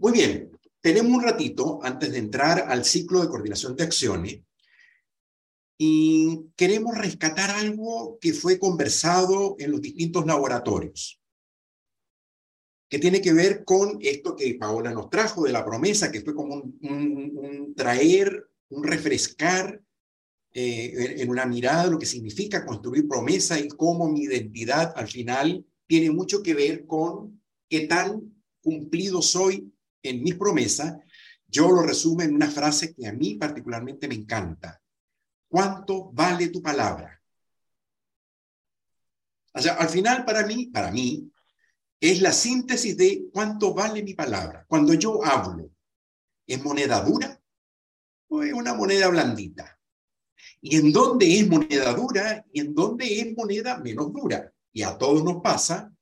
Muy bien, tenemos un ratito antes de entrar al ciclo de coordinación de acciones y queremos rescatar algo que fue conversado en los distintos laboratorios, que tiene que ver con esto que Paola nos trajo de la promesa, que fue como un, traer, un refrescar eh, en una mirada lo que significa construir promesa y cómo mi identidad al final tiene mucho que ver con qué tan cumplido soy en mis promesas. Yo lo resumo en una frase que a mí particularmente me encanta. ¿Cuánto vale tu palabra? O sea, al final para mí, para mí, es la síntesis de cuánto vale mi palabra. Cuando yo hablo, ¿es moneda dura o es una moneda blandita? Y en dónde es moneda dura y en dónde es moneda menos dura. Y a todos nos pasa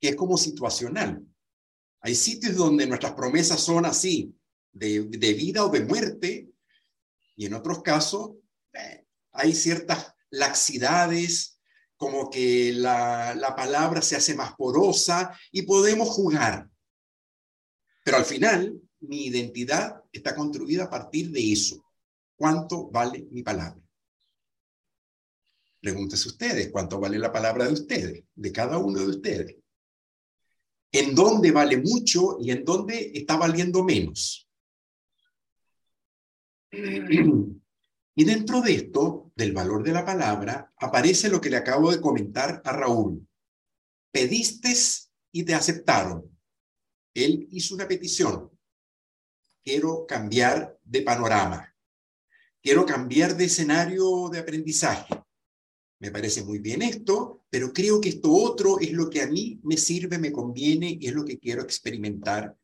que es como situacional. Hay sitios donde nuestras promesas son así, de, vida o de muerte, y en otros casos eh, hay ciertas laxidades, como que la, la palabra se hace más porosa y podemos jugar. Pero al final, mi identidad está construida a partir de eso. ¿Cuánto vale mi palabra? Pregúntese ustedes, ¿cuánto vale la palabra de ustedes, de cada uno de ustedes? ¿En dónde vale mucho y en dónde está valiendo menos? Y dentro de esto, del valor de la palabra, aparece lo que le acabo de comentar a Raúl. Pediste y te aceptaron. Él hizo una petición. Quiero cambiar de panorama. Quiero cambiar de escenario de aprendizaje. Me parece muy bien esto, pero creo que esto otro es lo que a mí me sirve, me conviene y es lo que quiero experimentar.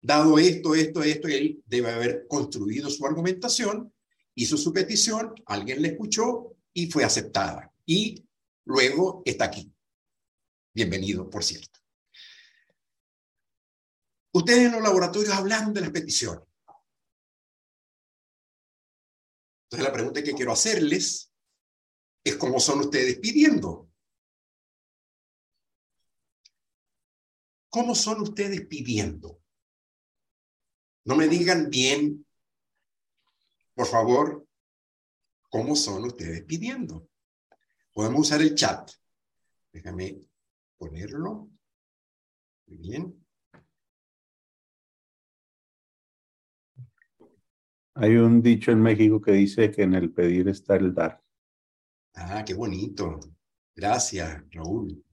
Dado esto, esto, esto, él debe haber construido su argumentación hizo su petición, alguien le escuchó y fue aceptada. Y luego está aquí. Bienvenido, por cierto. Ustedes en los laboratorios hablan de las peticiones. Entonces la pregunta que quiero hacerles es cómo son ustedes pidiendo. ¿Cómo son ustedes pidiendo? No me digan bien por favor, ¿cómo son ustedes pidiendo? Podemos usar el chat. Déjame ponerlo. Muy bien. Hay un dicho en México que dice que en el pedir está el dar. Ah, qué bonito. Gracias, Raúl.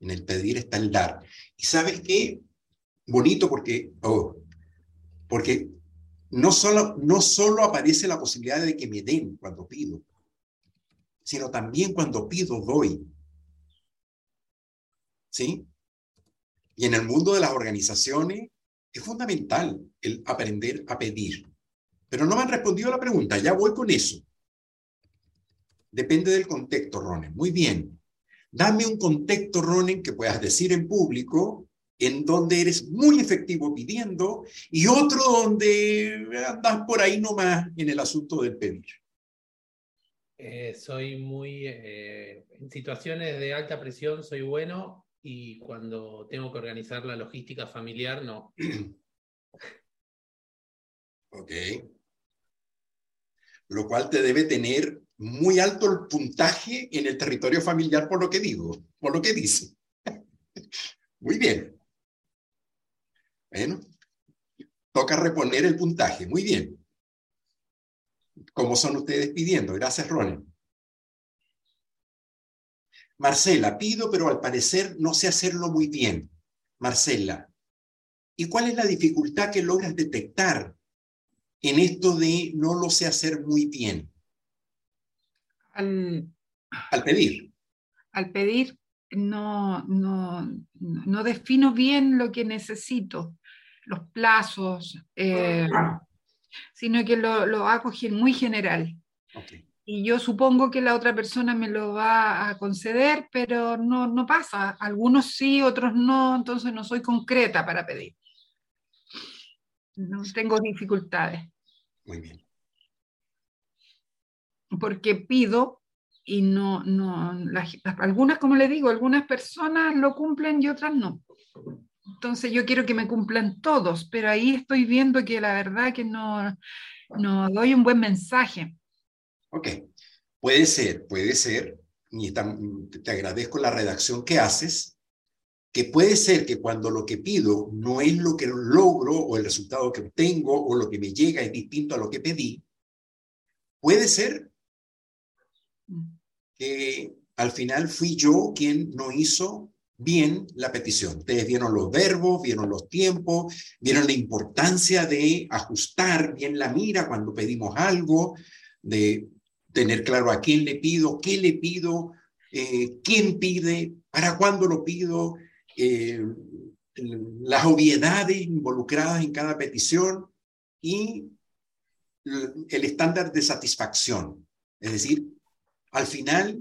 En el pedir está el dar. ¿Y sabes qué? Bonito porque, oh, porque no solo, no solo aparece la posibilidad de que me den cuando pido, sino también cuando pido doy. ¿Sí? Y en el mundo de las organizaciones es fundamental el aprender a pedir. Pero no me han respondido a la pregunta, ya voy con eso. Depende del contexto, Ronen. Muy bien. Dame un contexto, Ronen, que puedas decir en público en donde eres muy efectivo pidiendo y otro donde andas por ahí nomás en el asunto del pedir. Eh, soy muy, eh, en situaciones de alta presión soy bueno y cuando tengo que organizar la logística familiar, no. ok. Lo cual te debe tener muy alto el puntaje en el territorio familiar por lo que digo, por lo que dice. Muy bien. Bueno, toca reponer el puntaje. Muy bien. ¿Cómo son ustedes pidiendo? Gracias, Ronen. Marcela, pido, pero al parecer no sé hacerlo muy bien. Marcela, ¿y cuál es la dificultad que logras detectar en esto de no lo sé hacer muy bien? Al, al pedir. Al pedir, no, no, no defino bien lo que necesito los plazos, eh, sino que lo, lo, hago muy general. Y yo supongo que la otra persona me lo va a conceder, pero no, no pasa. Algunos sí, otros no, entonces no soy concreta para pedir. No tengo dificultades. Muy bien. Porque pido y no, no, algunas, como le digo, algunas personas lo cumplen y otras no. Entonces yo quiero que me cumplan todos, pero ahí estoy viendo que la verdad que no, no doy un buen mensaje. Ok, puede ser, puede ser, y te agradezco la redacción que haces, que puede ser que cuando lo que pido no es lo que logro o el resultado que obtengo o lo que me llega es distinto a lo que pedí, puede ser que al final fui yo quien no hizo bien la petición. Ustedes vieron los verbos, vieron los tiempos, vieron la importancia de ajustar bien la mira cuando pedimos algo, de tener claro a quién le pido, qué le pido, eh, quién pide, para cuándo lo pido, eh, las obviedades involucradas en cada petición y el estándar de satisfacción. Es decir, al final,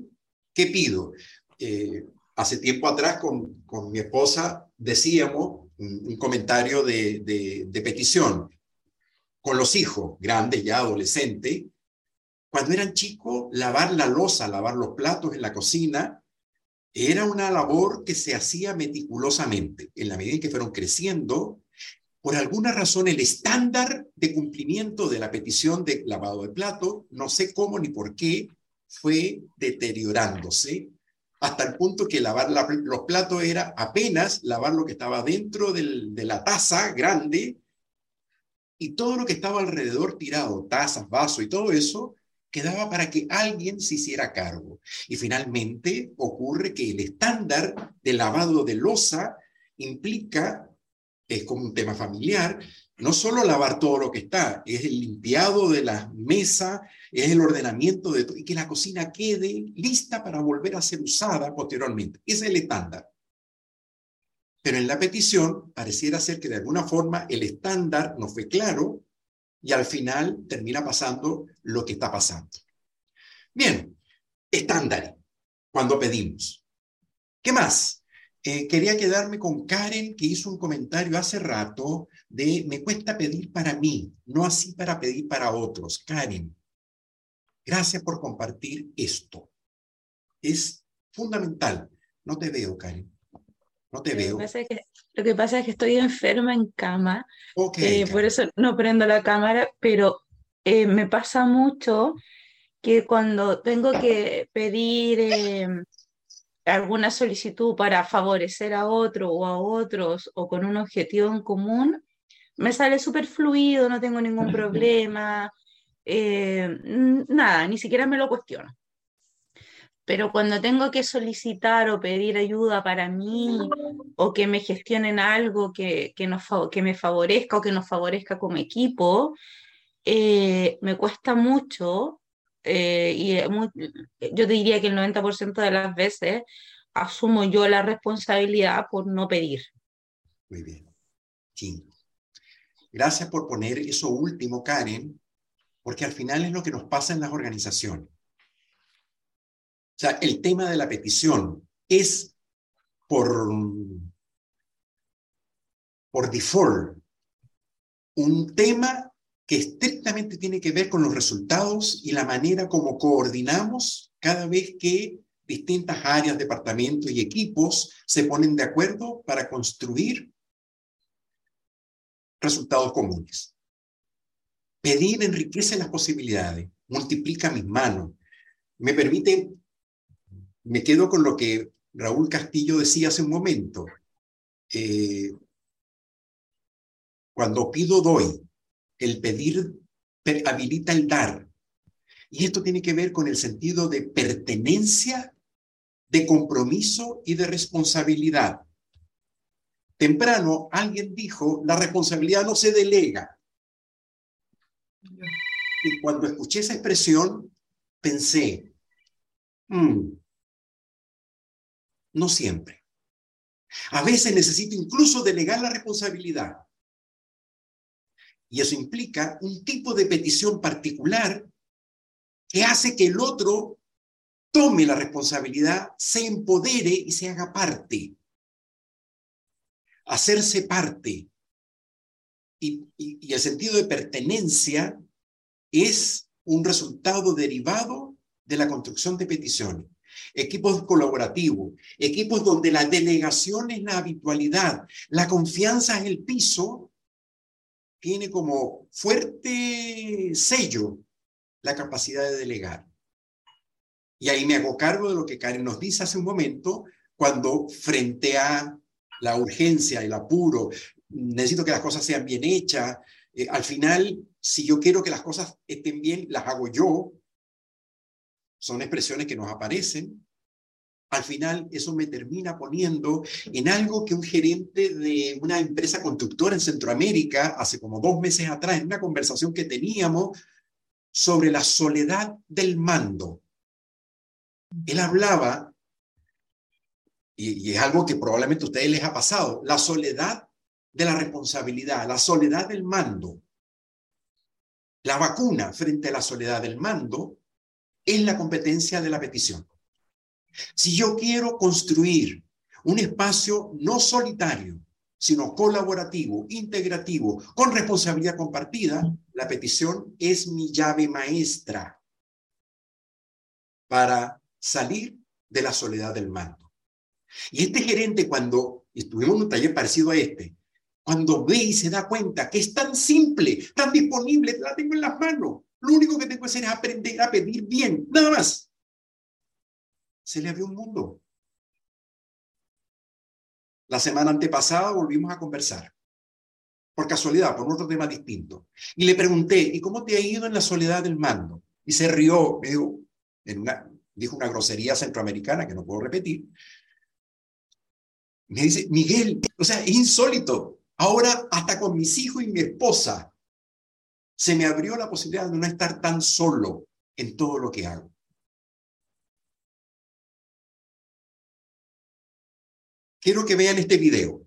¿qué pido? Eh, hace tiempo atrás con, con mi esposa decíamos un, comentario de, de, de, petición con los hijos, grandes ya, adolescentes, cuando eran chicos, lavar la losa, lavar los platos en la cocina, era una labor que se hacía meticulosamente. En la medida en que fueron creciendo, por alguna razón el estándar de cumplimiento de la petición de lavado de plato, no sé cómo ni por qué, fue deteriorándose hasta el punto que lavar los platos era apenas lavar lo que estaba dentro de la taza grande y todo lo que estaba alrededor tirado, tazas, vasos y todo eso, quedaba para que alguien se hiciera cargo. Y finalmente ocurre que el estándar de lavado de losa implica, es como un tema familiar, no solo lavar todo lo que está, es el limpiado de la mesa, es el ordenamiento de todo, y que la cocina quede lista para volver a ser usada posteriormente. Ese es el estándar. Pero en la petición pareciera ser que de alguna forma el estándar no fue claro y al final termina pasando lo que está pasando. Bien, estándar, cuando pedimos. ¿Qué más? Eh, quería quedarme con Karen, que hizo un comentario hace rato de me cuesta pedir para mí, no así para pedir para otros. Karen, gracias por compartir esto. Es fundamental. No te veo, Karen. No te veo. lo que pasa es que estoy enferma en cama. Eh, por eso no prendo la cámara, pero eh, me pasa mucho que cuando tengo que pedir em, alguna solicitud para favorecer a otro o a otros o con un objetivo en común, me sale súper fluido, no tengo ningún problema, eh, nada, ni siquiera me lo cuestiono. Pero cuando tengo que solicitar o pedir ayuda para mí o que me gestionen algo que, que, nos, que me favorezca o que nos favorezca como equipo, eh, me cuesta mucho eh, y yo te diría que el 90% de las veces asumo yo la responsabilidad por no pedir. Muy bien. Sí. Gracias por poner eso último, Karen, porque al final es lo que nos pasa en las organizaciones. O sea, el tema de la petición es por, por default un tema que estrictamente tiene que ver con los resultados y la manera como coordinamos cada vez que distintas áreas, departamentos y equipos se ponen de acuerdo para construir resultados comunes. Pedir enriquece las posibilidades, multiplica mis manos, me permite, me quedo con lo que Raúl Castillo decía hace un momento, eh, cuando pido doy, el pedir habilita el dar. Y esto tiene que ver con el sentido de pertenencia, de compromiso y de responsabilidad. Temprano alguien dijo, la responsabilidad no se delega. Y cuando escuché esa expresión, pensé, mm, no siempre. A veces necesito incluso delegar la responsabilidad. Y eso implica un tipo de petición particular que hace que el otro tome la responsabilidad, se empodere y se haga parte. Hacerse parte. Y, el sentido de pertenencia es un resultado derivado de la construcción de peticiones. equipos colaborativos, equipos donde la delegación es la habitualidad, la confianza es el piso, tiene como fuerte sello la capacidad de delegar. Y ahí me hago cargo de lo que Karen nos dice hace un momento, cuando frente a la urgencia, el apuro, necesito que las cosas sean bien hechas. Eh, al final, si yo quiero que las cosas estén bien, las hago yo. Son expresiones que nos aparecen. Al final, eso me termina poniendo en algo que un gerente de una empresa constructora en Centroamérica, hace como dos meses atrás, en una conversación que teníamos sobre la soledad del mando. Él hablaba y, es algo que probablemente a ustedes les ha pasado, la soledad de la responsabilidad, la soledad del mando. La vacuna frente a la soledad del mando es la competencia de la petición. Si yo quiero construir un espacio no solitario, sino colaborativo, integrativo, con responsabilidad compartida, la petición es mi llave maestra para salir de la soledad del mando. Y este gerente, cuando estuvimos en un taller parecido a este, cuando ve y se da cuenta que es tan simple, tan disponible, la tengo en las manos, lo único que tengo que hacer es aprender a pedir bien, nada más. Se le abrió un mundo. La semana antepasada volvimos a conversar, por casualidad, por otro tema distinto. Y le pregunté, ¿y cómo te ha ido en la soledad del mando? Y se rió, me dijo, una, dijo una grosería centroamericana que no puedo repetir, me dice, Miguel, o sea, es insólito. Ahora, hasta con mis hijos y mi esposa, se me abrió la posibilidad de no estar tan solo en todo lo que hago. Quiero que vean este video.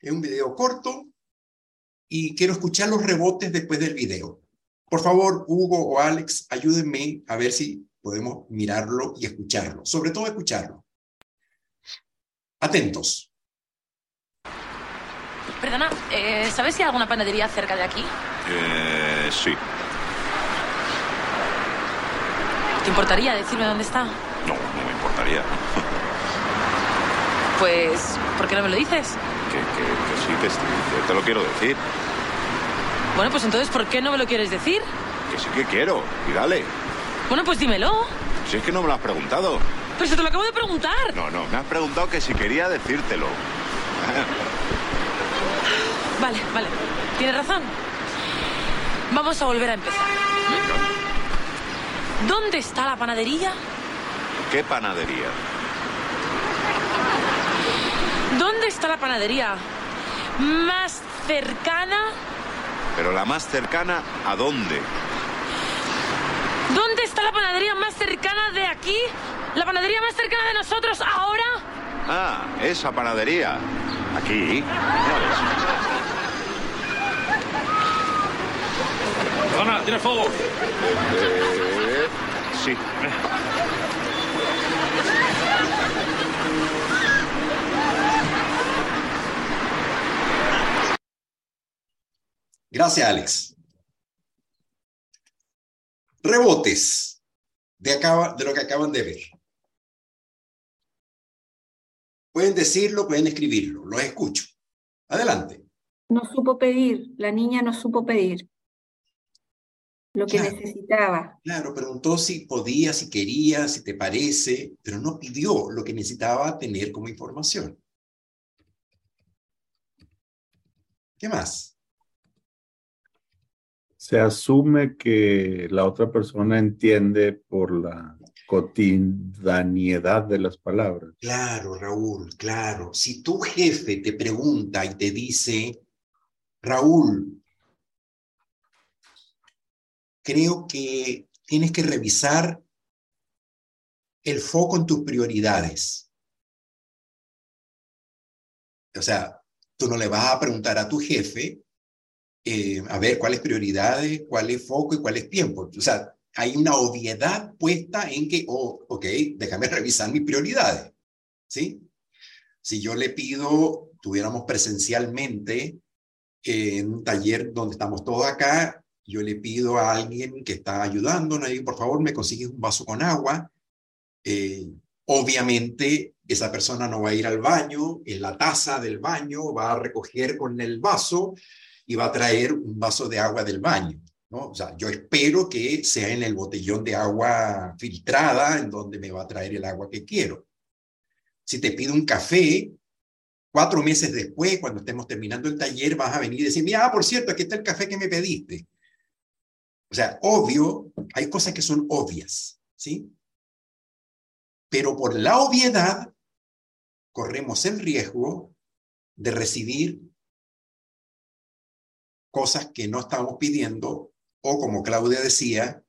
Es un video corto y quiero escuchar los rebotes después del video. Por favor, Hugo o Alex, ayúdenme a ver si podemos mirarlo y escucharlo. Sobre todo escucharlo. Atentos. Perdona, eh, ¿sabes si hay alguna panadería cerca de aquí? Eh, sí. ¿Te importaría decirme dónde está? No, no me importaría. Pues, ¿por qué no me lo dices? Que, sí, que, te lo quiero decir. Bueno, pues entonces, ¿por qué no me lo quieres decir? Que sí que quiero, y dale. Bueno, pues dímelo. Si es que no me lo has preguntado. Pero se te lo acabo de preguntar. No, no, me has preguntado que si quería decírtelo. Vale, vale. Tienes razón. Vamos a volver a empezar. ¿Dónde está la panadería? ¿Qué panadería? ¿Dónde está la panadería más cercana? ¿Pero la más cercana a dónde? ¿Dónde está la panadería más cercana de aquí ¿La panadería más cercana de nosotros ahora? Ah, esa panadería. Aquí. Ana, ¿tienes fuego? Eh, sí. Gracias, Alex. Rebotes de, lo que acaban de ver. Pueden decirlo, pueden escribirlo, los escucho. Adelante. No supo pedir, la niña no supo pedir lo que necesitaba. Claro, preguntó si podía, si quería, si te parece, pero no pidió lo que necesitaba tener como información. ¿Qué más? Se asume que la otra persona entiende por la cotidianidad de las palabras. Claro, Raúl, claro. Si tu jefe te pregunta y te dice, Raúl, creo que tienes que revisar el foco en tus prioridades. O sea, tú no le vas a preguntar a tu jefe, eh, a ver cuáles prioridades, cuál es foco y cuál es tiempo. O sea, hay una obviedad puesta en que, oh, ok, déjame revisar mis prioridades, ¿sí? Si yo le pido, tuviéramos presencialmente en un taller donde estamos todos acá, yo le pido a alguien que está digo, por favor, me consigues un vaso con agua. Eh, obviamente, esa persona no va a ir al baño, en la taza del baño, va a recoger con el vaso y va a traer un vaso de agua del baño. ¿no? O sea, yo espero que sea en el botellón de agua filtrada en donde me va a traer el agua que quiero. Si te pido un café, cuatro meses después, cuando estemos terminando el taller, vas a venir y decir, mira, ah, por cierto, aquí está el café que me pediste. O sea, obvio, hay cosas que son obvias, ¿sí? Pero por la obviedad, corremos el riesgo de recibir cosas que no estamos pidiendo o como Claudia decía,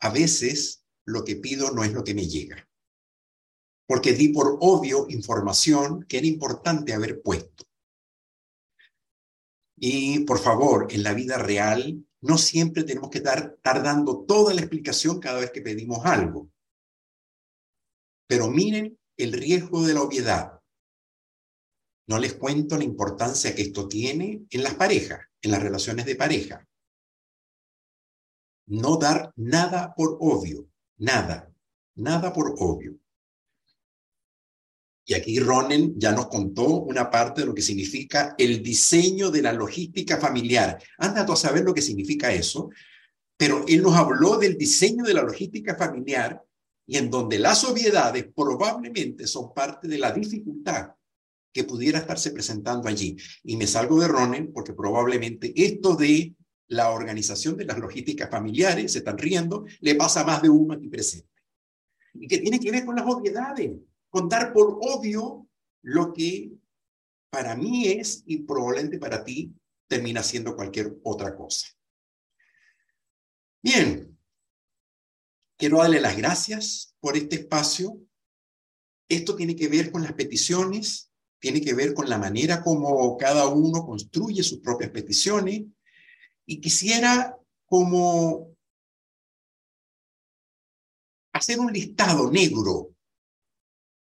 a veces lo que pido no es lo que me llega. Porque di por obvio información que era importante haber puesto. Y por favor, en la vida real, no siempre tenemos que estar, dando toda la explicación cada vez que pedimos algo. Pero miren el riesgo de la obviedad. No les cuento la importancia que esto tiene en las parejas, en las relaciones de pareja. No dar nada por obvio, nada, nada por obvio. Y aquí Ronen ya nos contó una parte de lo que significa el diseño de la logística familiar. Anda tú a saber lo que significa eso, pero él nos habló del diseño de la logística familiar y en donde las obviedades probablemente son parte de la dificultad que pudiera estarse presentando allí. Y me salgo de Ronen porque probablemente esto de la organización de las logísticas familiares, se están riendo, le pasa más de uno aquí presente. Y que tiene que ver con las obviedades contar por obvio lo que para mí es y probablemente para ti termina siendo cualquier otra cosa. Bien, quiero darle las gracias por este espacio. Esto tiene que ver con las peticiones, tiene que ver con la manera como cada uno construye sus propias peticiones y quisiera como hacer un listado negro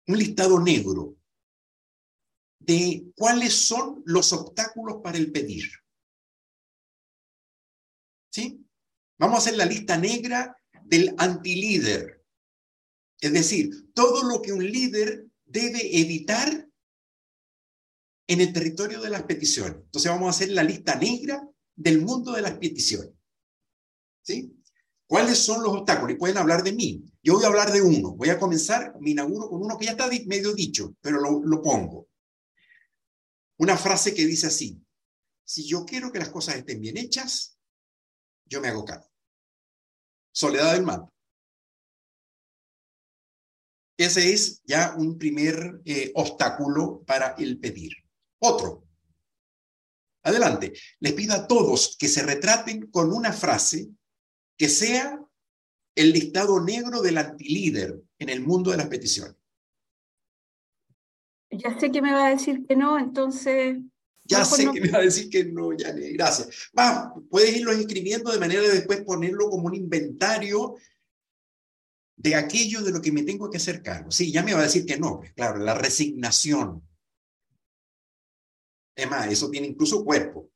un listado negro de cuáles son los obstáculos para el pedir. ¿Sí? Vamos a hacer la lista negra del antilíder. Es decir, todo lo que un líder debe evitar en el territorio de las peticiones. Entonces vamos a hacer la lista negra del mundo de las peticiones. ¿Sí? ¿Cuáles son los obstáculos? Y pueden hablar de mí. Yo voy a hablar de uno. Voy a comenzar, me inauguro con uno que ya está medio dicho, pero lo, pongo. Una frase que dice así, si yo quiero que las cosas estén bien hechas, yo me hago cargo. Soledad del mal. Ese es ya un primer eh, obstáculo para el pedir. Otro. Adelante. Les pido a todos que se retraten con una frase que sea el listado negro del antilíder en el mundo de las peticiones. Ya sé que me va a decir que no, entonces... Ya sé que me va a decir que no, ya gracias. Va, puedes irlo escribiendo de manera de después ponerlo como un inventario de aquello de lo que me tengo que hacer cargo. Sí, ya me va a decir que no, pues, claro, la resignación. Es más, eso tiene incluso cuerpo.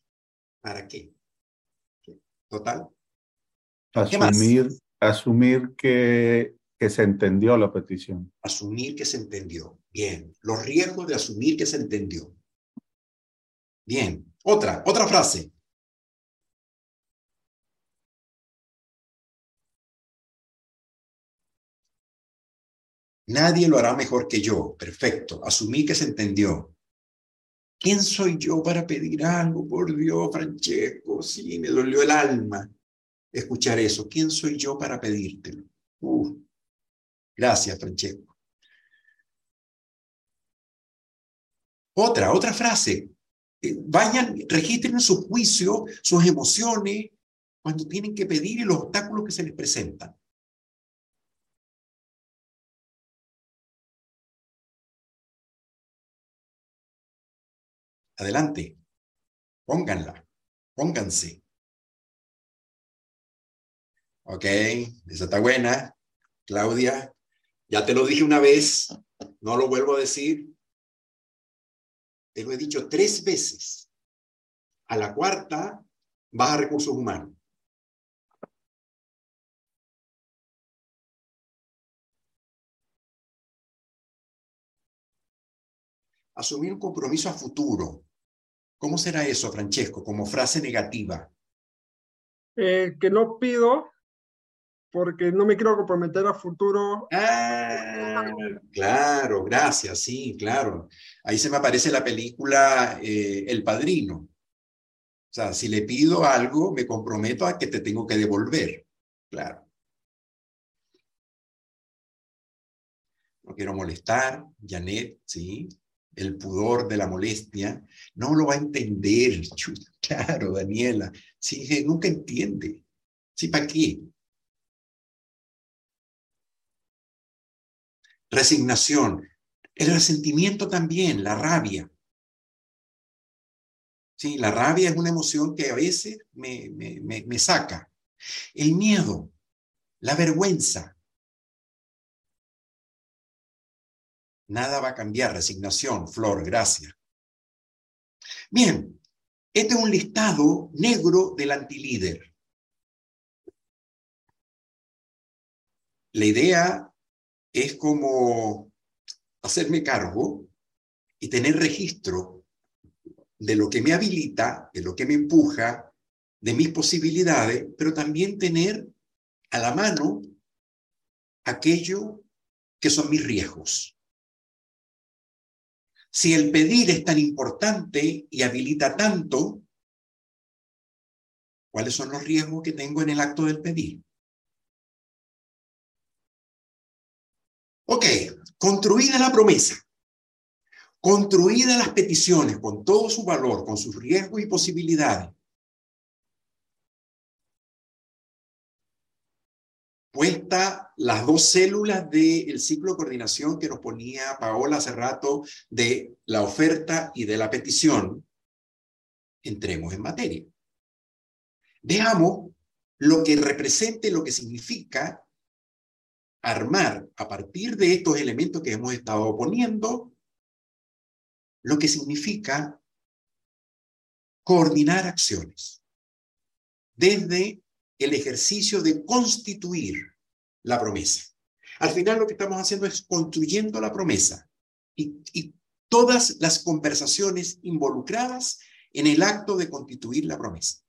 ¿Para qué? Total. Asumir, asumir que, que se entendió la petición. Asumir que se entendió. Bien. Los riesgos de asumir que se entendió. Bien. Otra, otra frase. Nadie lo hará mejor que yo. Perfecto. Asumí que se entendió. ¿Quién soy yo para pedir algo? Por Dios, Francesco. Sí, me dolió el alma escuchar eso. ¿Quién soy yo para pedírtelo? gracias, Francesco. Otra, otra frase. Eh, vayan, registren su juicio, sus emociones, cuando tienen que pedir y los obstáculos que se les presentan. adelante, pónganla, pónganse. Ok, esa está buena. Claudia, ya te lo dije una vez, no lo vuelvo a decir. Te lo he dicho tres veces. A la cuarta vas a recursos humanos. Asumir un compromiso a futuro. ¿Cómo será eso, Francesco, como frase negativa? Eh, que no pido porque no me quiero comprometer a futuro. Ah, claro, gracias, sí, claro. Ahí se me aparece la película eh, El Padrino. O sea, si le pido algo, me comprometo a que te tengo que devolver. Claro. No quiero molestar, Janet, ¿sí? El pudor de la molestia. No lo va a entender. Claro, Daniela. Sí, nunca entiende. ¿Sí, para qué? Resignación. El resentimiento también, la rabia. Sí, la rabia es una emoción que a veces me, me, me, saca. El miedo, la vergüenza. Nada va a cambiar. Resignación, Flor, gracias. Bien, este es un listado negro del antilíder. La idea es como hacerme cargo y tener registro de lo que me habilita, de lo que me empuja, de mis posibilidades, pero también tener a la mano aquello que son mis riesgos. Si el pedir es tan importante y habilita tanto, ¿cuáles son los riesgos que tengo en el acto del pedir? Ok, construida la promesa, construida las peticiones con todo su valor, con sus riesgos y posibilidades. Puesta las dos células del ciclo de coordinación que nos ponía Paola hace rato de la oferta y de la petición, entremos en materia. Veamos lo que represente, lo que significa armar a partir de estos elementos que hemos estado poniendo, lo que significa coordinar acciones desde el ejercicio de constituir la promesa. Al final lo que estamos haciendo es construyendo la promesa y, todas las conversaciones involucradas en el acto de constituir la promesa.